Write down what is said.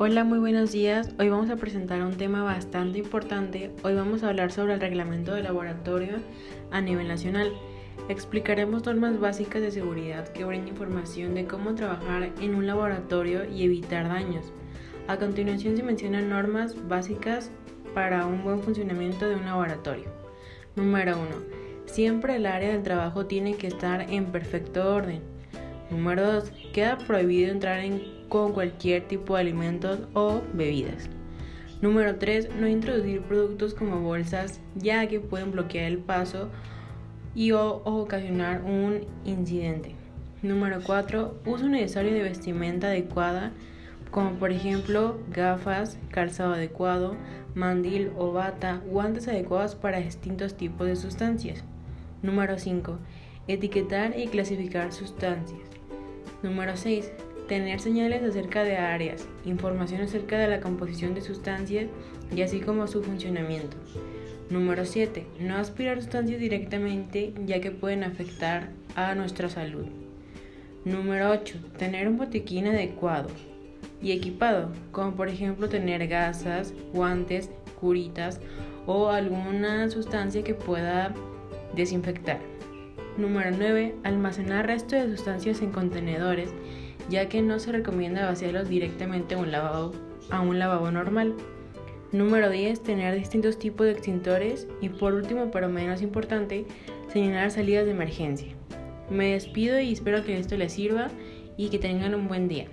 Hola, muy buenos días. Hoy vamos a presentar un tema bastante importante. Hoy vamos a hablar sobre el reglamento de laboratorio a nivel nacional. Explicaremos normas básicas de seguridad que brindan información de cómo trabajar en un laboratorio y evitar daños. A continuación se mencionan normas básicas para un buen funcionamiento de un laboratorio. Número 1. Siempre el área del trabajo tiene que estar en perfecto orden. Número 2. Queda prohibido entrar en con cualquier tipo de alimentos o bebidas. Número 3. No introducir productos como bolsas ya que pueden bloquear el paso y o, ocasionar un incidente. Número 4. Uso necesario de vestimenta adecuada como por ejemplo gafas, calzado adecuado, mandil o bata, guantes adecuados para distintos tipos de sustancias. Número 5. Etiquetar y clasificar sustancias. Número 6 tener señales acerca de áreas, información acerca de la composición de sustancias y así como su funcionamiento. Número 7. No aspirar sustancias directamente ya que pueden afectar a nuestra salud. Número 8. Tener un botiquín adecuado y equipado, como por ejemplo tener gasas, guantes, curitas o alguna sustancia que pueda desinfectar. Número 9. Almacenar restos de sustancias en contenedores ya que no se recomienda vaciarlos directamente a un lavabo, a un lavabo normal. Número 10. Tener distintos tipos de extintores. Y por último, pero menos importante, señalar salidas de emergencia. Me despido y espero que esto les sirva y que tengan un buen día.